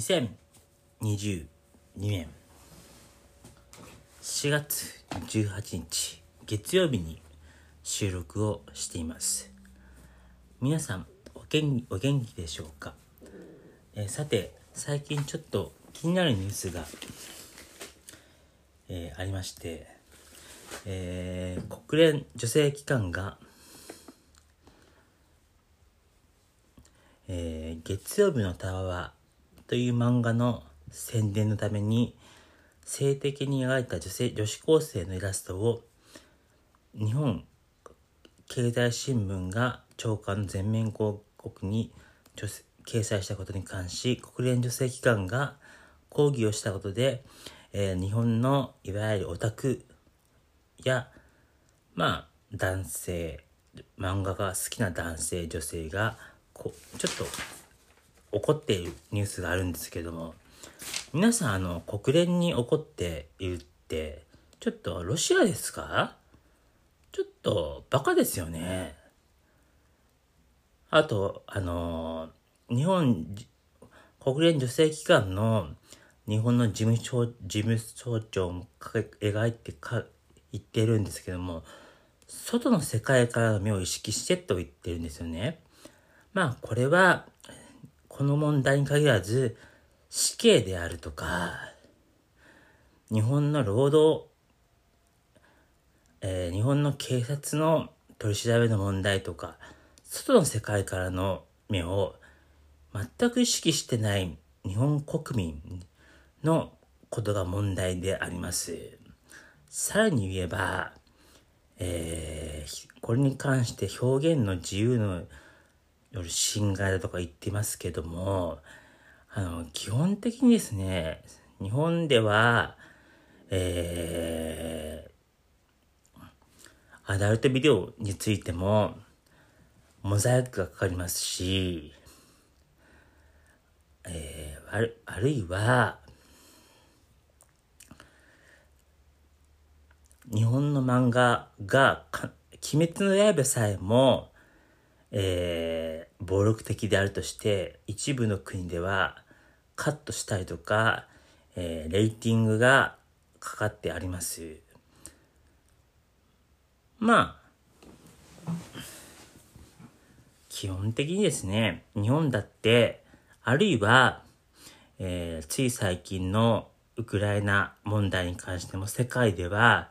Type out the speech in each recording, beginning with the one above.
2022年。4月18日月曜日に収録をしています。皆さんお元お元気でしょうか、えーさて最近ちょっと気になるニュースが、えーありまして、えー国連女性機関がえー月曜日のタワーという漫画の宣伝のために性的に描いた女性女子高生のイラストを日本経済新聞が長官の全面広告に掲載したことに関し国連女性機関が抗議をしたことで、えー日本のいわゆるオタクやまあ男性漫画が好きな男性女性がこちょっと怒っているニュースがあるんですけども皆さんあの国連に怒っているってちょっとロシアですか？ちょっとバカですよねあとあの日本国連女性機関の日本の事務所事務総長も描いてか言ってるんですけども外の世界からの目を意識してと言ってるんですよね。まあこれはこの問題に限らず死刑であるとか日本の労働、えー日本の警察の取り調べの問題とか外の世界からの目を全く意識してない日本国民のことが問題であります。さらに言えば、えーこれに関して表現の自由のよる侵害だとか言ってますけども、あの、基本的にですね、日本では、えーアダルトビデオについても、モザイクがかかりますし、えーある、あるいは、日本の漫画が、鬼滅の刃さえも、えー暴力的であるとして、一部の国ではカットしたりとか、えーレーティングがかかってあります。まあ、基本的にですね、日本だって、あるいは、えーつい最近のウクライナ問題に関しても世界では、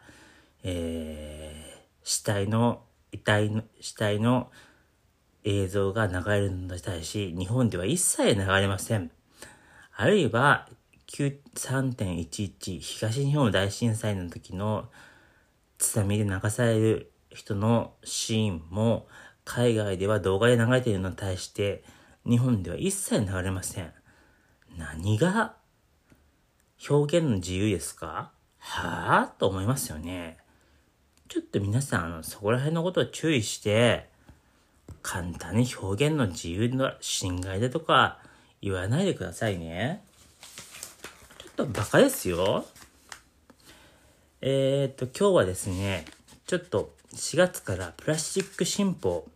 えー死体の、遺体の、死体の映像が流れるのに対し、日本では一切流れません。あるいは、9 3.11東日本大震災の時の津波で流される人のシーンも海外では動画で流れているのに対して日本では一切流れません。何が表現の自由ですか？はぁ？と思いますよね。ちょっと皆さん、そこら辺のことを注意して、簡単に表現の自由の侵害だとか言わないでくださいね。ちょっとバカですよ。えー、っと、今日はですね、ちょっと4月からプラスチック新法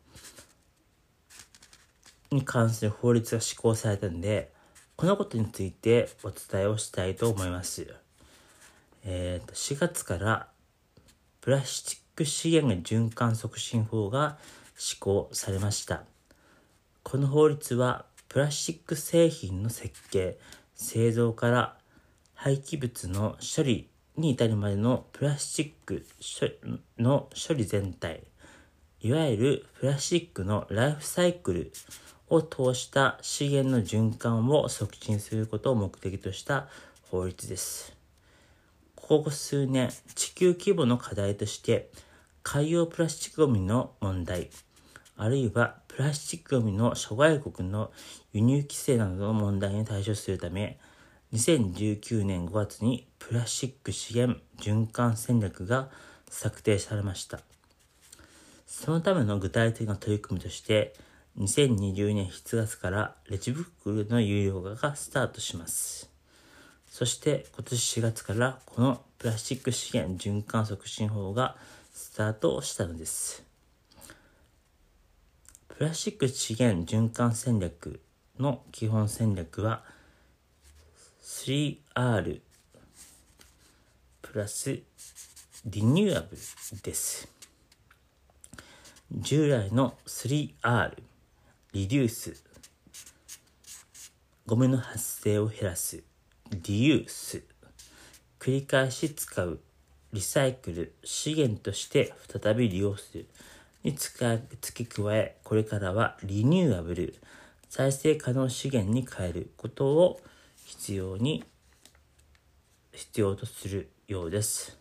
に関する法律が施行されたんで、このことについてお伝えをしたいと思います。えー、と4月からプラスチック資源循環促進法が施行されました。この法律はプラスチック製品の設計、製造から廃棄物の処理に至るまでのプラスチックの処理全体、いわゆるプラスチックのライフサイクルを通した資源の循環を促進することを目的とした法律です。ここ数年、地球規模の課題として、海洋プラスチックゴミの問題、あるいはプラスチックゴミの諸外国の輸入規制などの問題に対処するため、2019年5月にプラスチック資源循環戦略が策定されました。そのための具体的な取り組みとして、2020年7月からレジ袋の有料化がスタートします。そして今年4月からこのプラスチック資源循環促進法がスタートしたのです。プラスチック資源循環戦略の基本戦略は 3R プラスリニューアブルです。従来の 3R リデュースゴミの発生を減らすリユース繰り返し使うリサイクル資源として再び利用する。に付け加えこれからはリニューアブル再生可能資源に変えることを必要に必要とするようです。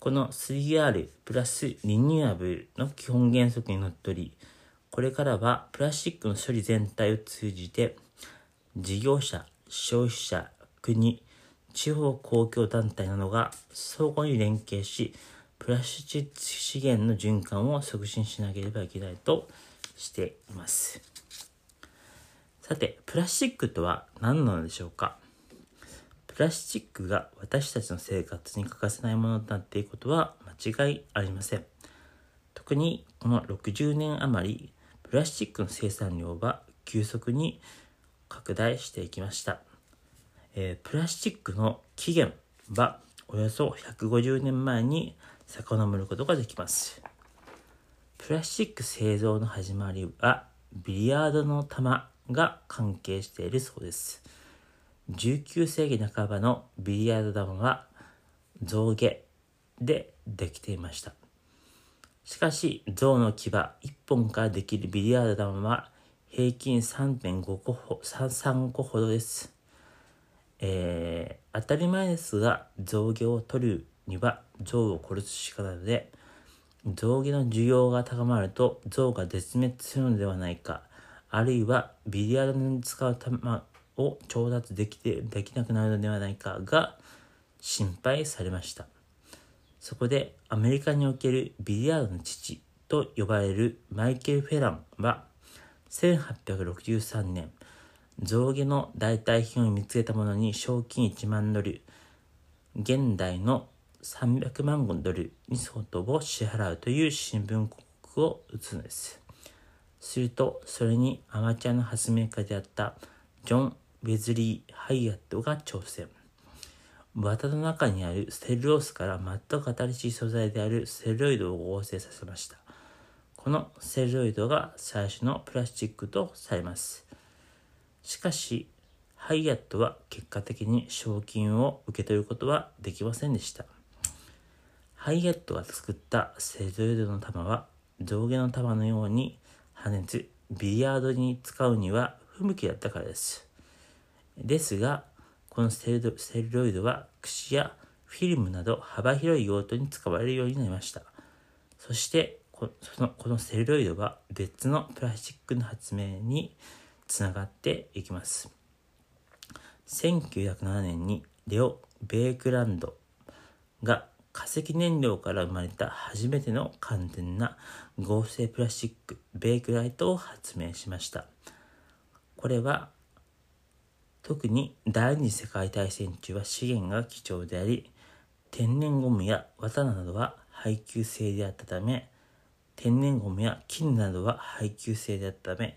この 3R プラスリニューアブルの基本原則にのっとりこれからはプラスチックの処理全体を通じて事業者消費者国地方公共団体などが相互に連携しプラスチック資源の循環を促進しなければいけないとしています。さてプラスチックとは何なのでしょうか？プラスチックが私たちの生活に欠かせないものとなっていることは間違いありません。特にこの60年余りプラスチックの生産量は急速に拡大していきました。えー、プラスチックの起源はおよそ150年前に遡ることができます。プラスチック製造の始まりはビリヤードの玉が関係しているそうです。19世紀半ばのビリヤード玉は象牙でできていました。しかし象の牙1本からできるビリヤード玉は平均3.5個ほ3個ほどです。えー、当たり前ですが象牙を取るには象を殺すしかないので象牙の需要が高まると象が絶滅するのではないかあるいはビリヤードに使う玉を調達できてできなくなるのではないかが心配されました。そこでアメリカにおけるビリヤードの父と呼ばれるマイケル・フェランは1863年象牙の代替品を見つけたものに賞金1万ドル、現代の300万ドルに相当を支払うという新聞広告を打つのです。すると、それにアマチュアの発明家であったジョン・ウェズリー・ハイアットが挑戦。綿の中にあるセルロースから全く新しい素材であるセルロイドを合成させました。このセルロイドが最初のプラスチックとされます。しかし、ハイアットは結果的に賞金を受け取ることはできませんでした。ハイアットが作ったセドイドの玉は上下の玉のように破熱、ビリヤードに使うには不向きだったからです。ですが、このセルセルロイドは櫛やフィルムなど幅広い用途に使われるようになりました。そしてこのこのセルロイドは別のプラスチックの発明につながっていきます。1907年にレオ・ベークランドが化石燃料から生まれた初めての完全な合成プラスチックベークライトを発明しました。これは特に第二次世界大戦中は資源が貴重であり天然ゴムや綿などは配給制であったため天然ゴムや金などは配給制であったため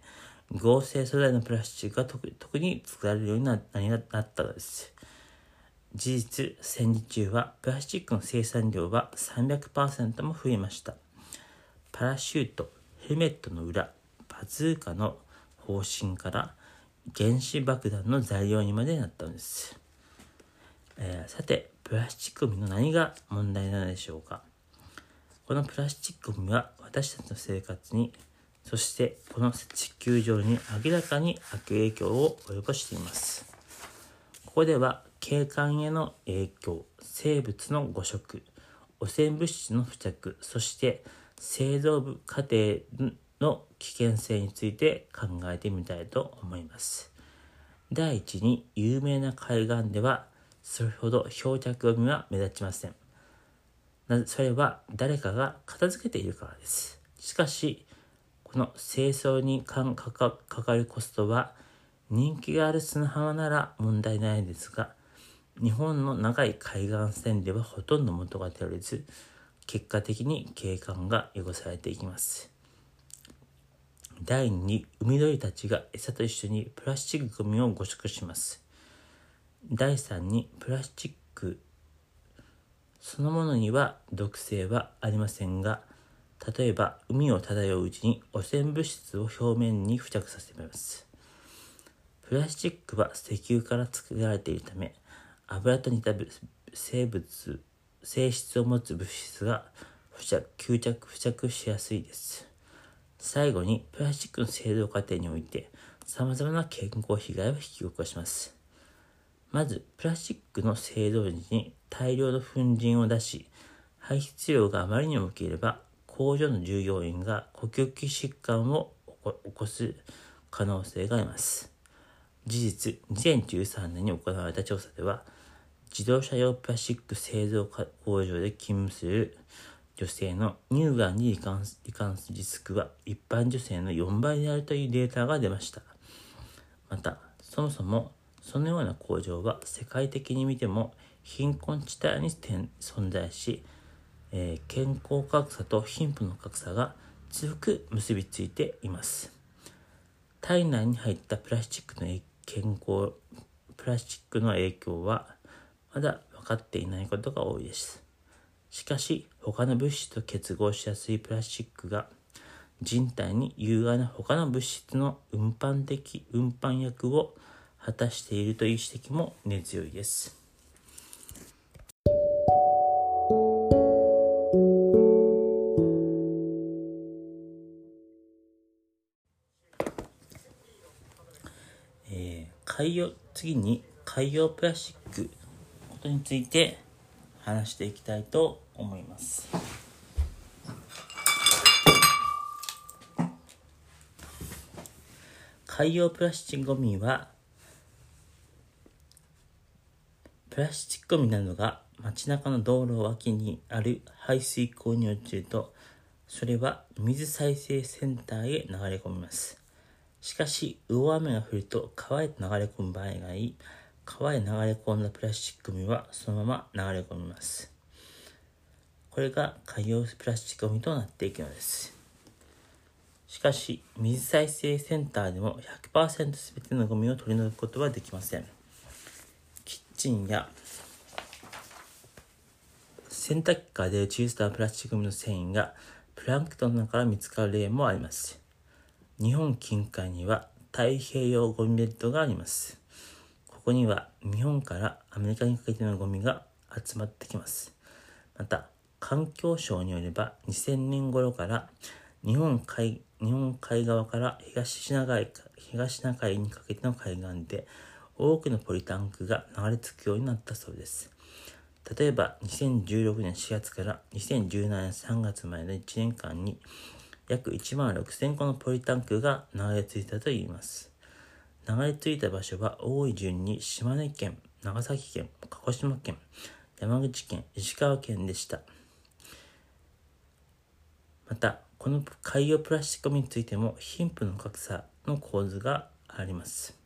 合成素材のプラスチックが特に作られるようになったのです。事実、戦時中はプラスチックの生産量は300%も増えました。パラシュート、ヘルメットの裏、バズーカの方針から原子爆弾の材料にまでなったのです。えー、さて、プラスチックゴミの何が問題なのでしょうかこのプラスチックゴミは私たちの生活にそしてこの地球上に明らかに悪影響を及ぼしています。ここでは景観への影響、生物の誤食、汚染物質の付着、そして製造部過程の危険性について考えてみたいと思います。第一に有名な海岸ではそれほど漂着ゴミは目立ちません。それは誰かが片付けているからです。しかし、この清掃にかかかるコストは人気がある砂浜なら問題ないですが日本の長い海岸線ではほとんど元が取れず結果的に景観が汚されていきます。第2に海鳥たちが餌と一緒にプラスチックゴミを誤食します。第3にプラスチックそのものには毒性はありませんが例えば海を漂ううちに汚染物質を表面に付着させます。プラスチックは石油から作られているため油と似た生物性質を持つ物質が付着吸着付着しやすいです。最後にプラスチックの製造過程において様々な健康被害を引き起こします。まずプラスチックの製造時に大量の粉塵を出し排出量があまりにも大きければ工場の従業員が呼吸器疾患を起こす可能性があります。事実2013年に行われた調査では自動車用プラスチック製造工場で勤務する女性の乳がんに罹患すリスクは一般女性の4倍であるというデータが出ました。またそもそもそのような工場は世界的に見ても貧困地帯に存在し、えー、健康格差と貧富の格差が強く結びついています。体内に入ったプラスチックの影健康プラスチックの影響はまだ分かっていないことが多いですしかし他の物質と結合しやすいプラスチックが人体に有害な他の物質の運搬的運搬役を果たしているという指摘も根強いです。海洋次に海洋プラスチックことについて話していきたいと思います。海洋プラスチックゴミはプラスチックゴミなどが街中の道路脇にある排水溝に落ちると、それは水再生センターへ流れ込みます。しかし、大雨が降ると川へ流れ込む場合があり、川へ流れ込んだプラスチックゴミはそのまま流れ込みます。これが海洋プラスチックゴミとなっていくのです。しかし、水再生センターでも100%全てのゴミを取り除くことはできません。キッチンや洗濯機から出る小さなプラスチックゴミの繊維がプランクトンの中から見つかる例もあります。日本近海には太平洋ゴミベッドがあります。ここには日本からアメリカにかけてのゴミが集まってきます。また、環境省によれば2000年頃から日本海日本海側から東シナ海東シナ海にかけての海岸で多くのポリタンクが流れ着くようになったそうです。例えば2016年4月から2017年3月までの1年間に約1万6000個のポリタンクが流れ着いたといいます。流れ着いた場所は多い順に島根県、長崎県、鹿児島県、山口県、石川県でした。また、この海洋プラスチックゴミについても貧富の格差の構図があります。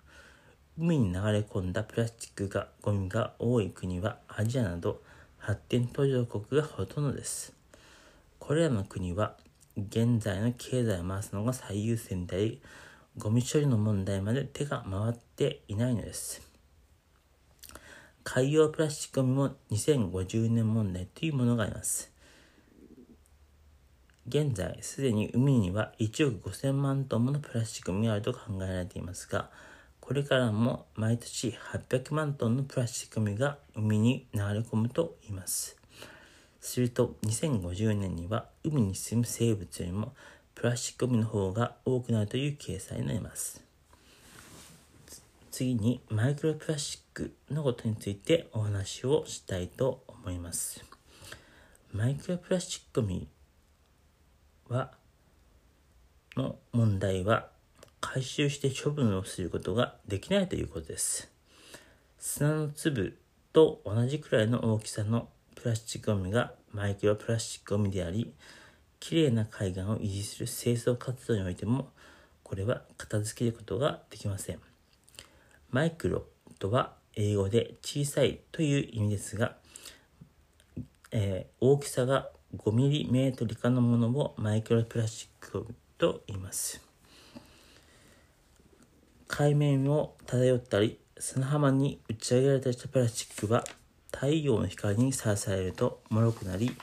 海に流れ込んだプラスチックがゴミが多い国はアジアなど発展途上国がほとんどです。これらの国は現在の経済を回すのが最優先であり、ゴミ処理の問題まで手が回っていないのです。海洋プラスチックゴミも2050年問題というものがあります。現在、すでに海には1億5000万トンものプラスチックゴミがあると考えられていますが、これからも毎年800万トンのプラスチックゴミが海に流れ込むと言います。すると2050年には海に住む生物よりもプラスチックゴミの方が多くなるという計算になります。次にマイクロプラスチックのことについてお話をしたいと思います。マイクロプラスチックゴミはの問題は回収して処分をすることができないということです。砂の粒と同じくらいの大きさのプラスチックゴミがマイクロプラスチックゴミであり、きれいな海岸を維持する清掃活動においても、これは片付けることができません。マイクロとは英語で小さいという意味ですが、えー、大きさが 5mm 以下のものをマイクロプラスチックと言います。海面を漂ったり砂浜に打ち上げられたプラスチックは太陽の光にさらされると脆くなり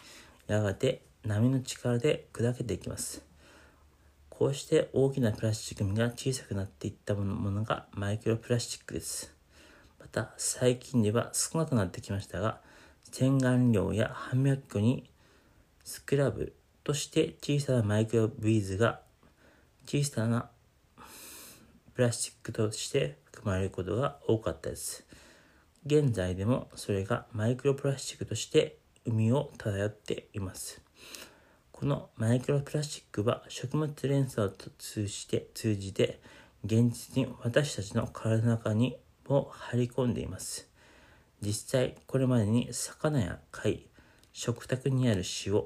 やがて波の力で砕けていきますこうして大きなプラスチックが小さくなっていったものがマイクロプラスチックですまた最近では少なくなってきましたが洗顔料や歯磨き粉にスクラブとして小さなマイクロビーズが小さなプラスチックとして含まれることが多かったです。現在でもそれがマイクロプラスチックとして海を漂っています。このマイクロプラスチックは食物連鎖を通じて通じて現実に私たちの体の中にも張り込んでいます。実際これまでに魚や貝、食卓にある塩、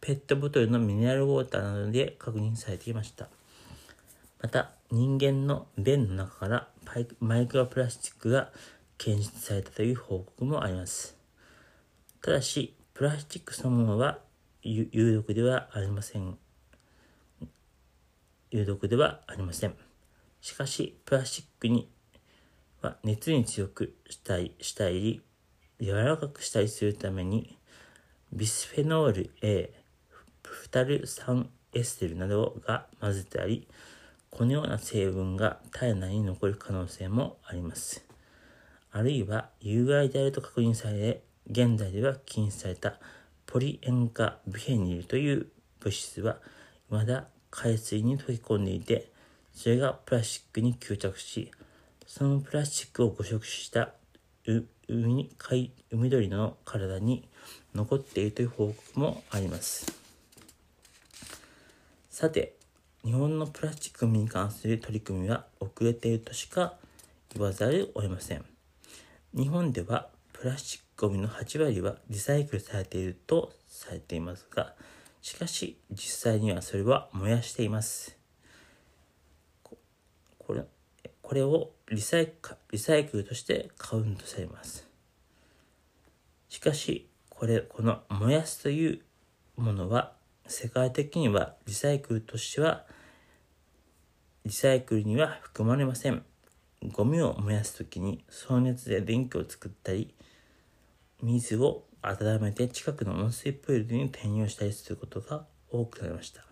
ペットボトルのミネラルウォーターなどで確認されていました。また人間の便の中からマイクロプラスチックが検出されたという報告もあります。ただし、プラスチックそのものは有毒ではありません。有毒ではありません。しかし、プラスチックには熱に強くしたり、したり、柔らかくしたりするために、ビスフェノール A、フタル酸エステルなどが混ぜてあり、このような成分が体内に残る可能性もあります。あるいは有害であると確認され、現在では禁止されたポリ塩化ビフェニルという物質は未だ海水に溶け込んでいて、それがプラスチックに吸着し、そのプラスチックを誤食した海海鳥の体に残っているという報告もあります。さて、日本のプラスチックに関する取り組みは遅れているとしか言わざるを得ません。日本ではプラスチックゴミの8割はリサイクルされているとされていますが、しかし実際にはそれは燃やしています。これこれをリサイリサイクルとしてカウントされます。しかし、これ、この燃やすというものは世界的にはリサイクルとしてはリサイクルには含まれません。ゴミを燃やすときにその熱で電気を作ったり、水を温めて近くの温水プールに転用したりすることが多くなりました。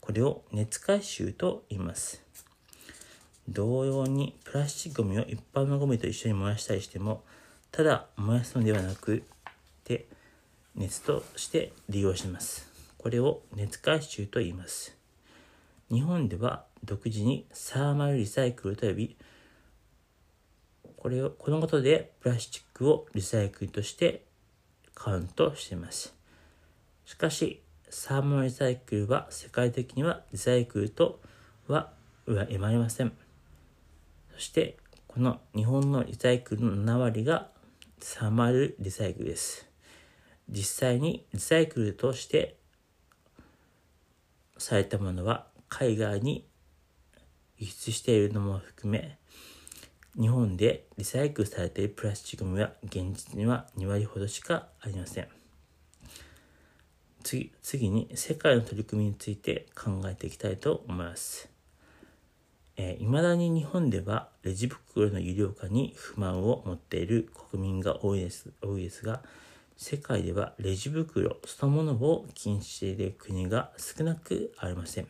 これを熱回収と言います。同様にプラスチックゴミを一般のゴミと一緒に燃やしたりしても、ただ燃やすのではなくて熱として利用します。これを熱回収と言います。日本では独自にサーマルリサイクルと呼び、これを、このことでプラスチックをリサイクルとしてカウントしています。しかし、サーマルリサイクルは世界的にはリサイクルとは言われません。そして、この日本のリサイクルの7割がサーマルリサイクルです。実際にリサイクルとしてされたものは海外に輸出しているのも含め日本でリサイクルされているプラスチックは現実には2割ほどしかありません次次に世界の取り組みについて考えていきたいと思いますえー、だに日本ではレジ袋の有料化に不満を持っている国民が多いです多いですが世界ではレジ袋そのものを禁止している国が少なくありません。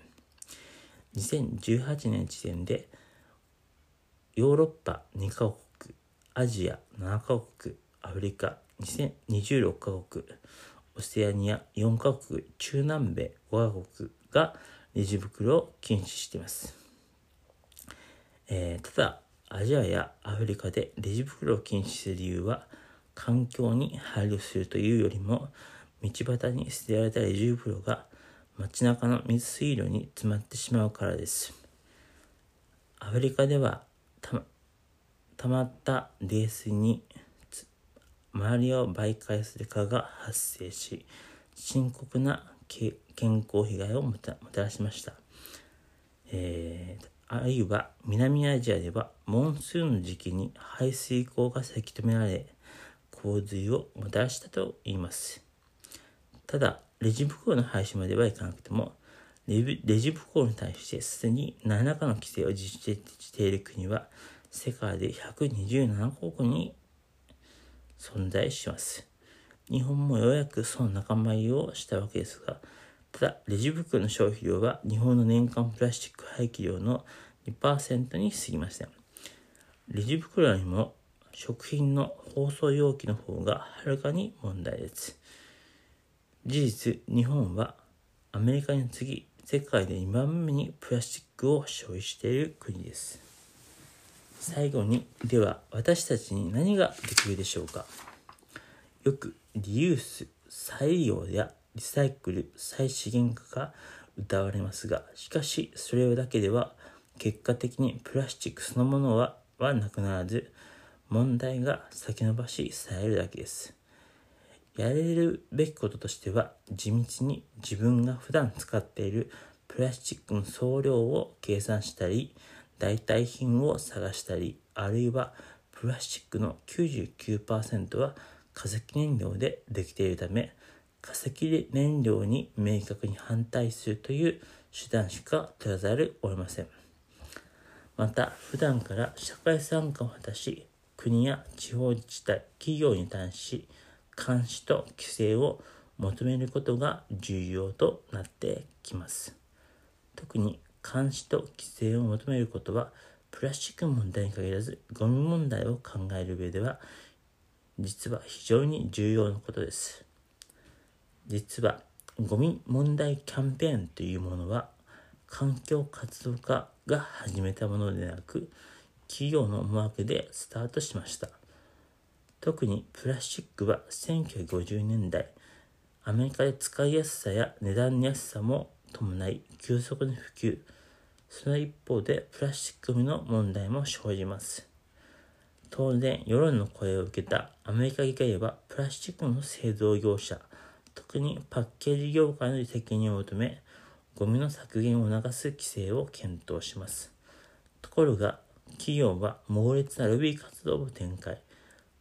2018年時点でヨーロッパ2カ国、アジア7カ国、アフリカ2026カ国、オセアニア4カ国、中南米5カ国がレジ袋を禁止しています。えー、ただ、アジアやアフリカでレジ袋を禁止する理由は、環境に配慮するというよりも、道端に捨てられたレジ袋が街中の水水路に詰まってしまうからです。アフリカではたまった泥水に周りを媒介する蚊が発生し、深刻な健康被害をもたらしました。えー、あるいは南アジアではモンスーンの時期に排水溝がせき止められ、洪水をもたらしたと言います。ただ、レジ袋の廃止まではいかなくても、レジ袋に対してすでに何らかの規制を実施している国は世界で127国に存在します。日本もようやくその仲間入りをしたわけですが、ただ、レジ袋の消費量は日本の年間プラスチック廃棄量の2%に過ぎません。レジ袋よりも食品の包装容器の方がはるかに問題です。事実、日本はアメリカに次世界で2番目にプラスチックを消費している国です。最後に、では私たちに何ができるでしょうか？よくリユース、再利用やリサイクル、再資源化が謳われますが、しかしそれだけでは結果的にプラスチックそのものははなくならず、問題が先延ばしされるだけです。やれるべきこととしては、地道に自分が普段使っているプラスチックの総量を計算したり、代替品を探したり、あるいはプラスチックの99%は化石燃料でできているため、化石燃料に明確に反対するという手段しか取らざるを得ません。また、普段から社会参加を果たし、国や地方自治体、企業に対し、監視と規制を求めることが重要となってきます。特に監視と規制を求めることはプラスチック問題に限らずゴミ問題を考える上では実は非常に重要なことです。実はゴミ問題キャンペーンというものは環境活動家が始めたものでなく企業の思惑でスタートしました。特にプラスチックは1950年代、アメリカで使いやすさや値段の安さも伴い急速に普及。その一方でプラスチックの問題も生じます。当然、世論の声を受けたアメリカ議会はプラスチックの製造業者、特にパッケージ業界の責任を求め、ゴミの削減を促す規制を検討します。ところが、企業は猛烈なロビー活動を展開。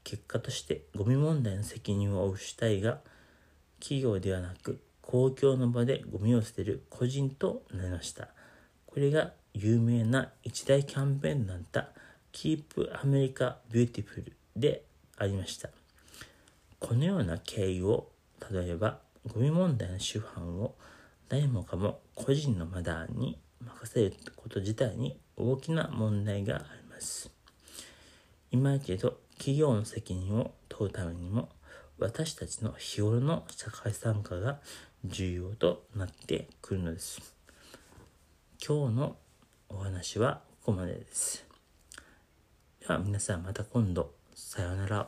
結果としてゴミ問題の責任を負う主体が企業ではなく公共の場でゴミを捨てる個人となりました。これが有名な一大キャンペーンだった Keep America Beautiful でありました。このような経緯を例えばゴミ問題の主犯を誰もかも個人のマダーに任せること自体に大きな問題があります。今やけど企業の責任を問うためにも私たちの日頃の社会参加が重要となってくるのです。今日のお話はここまでです。では皆さんまた今度。さようなら。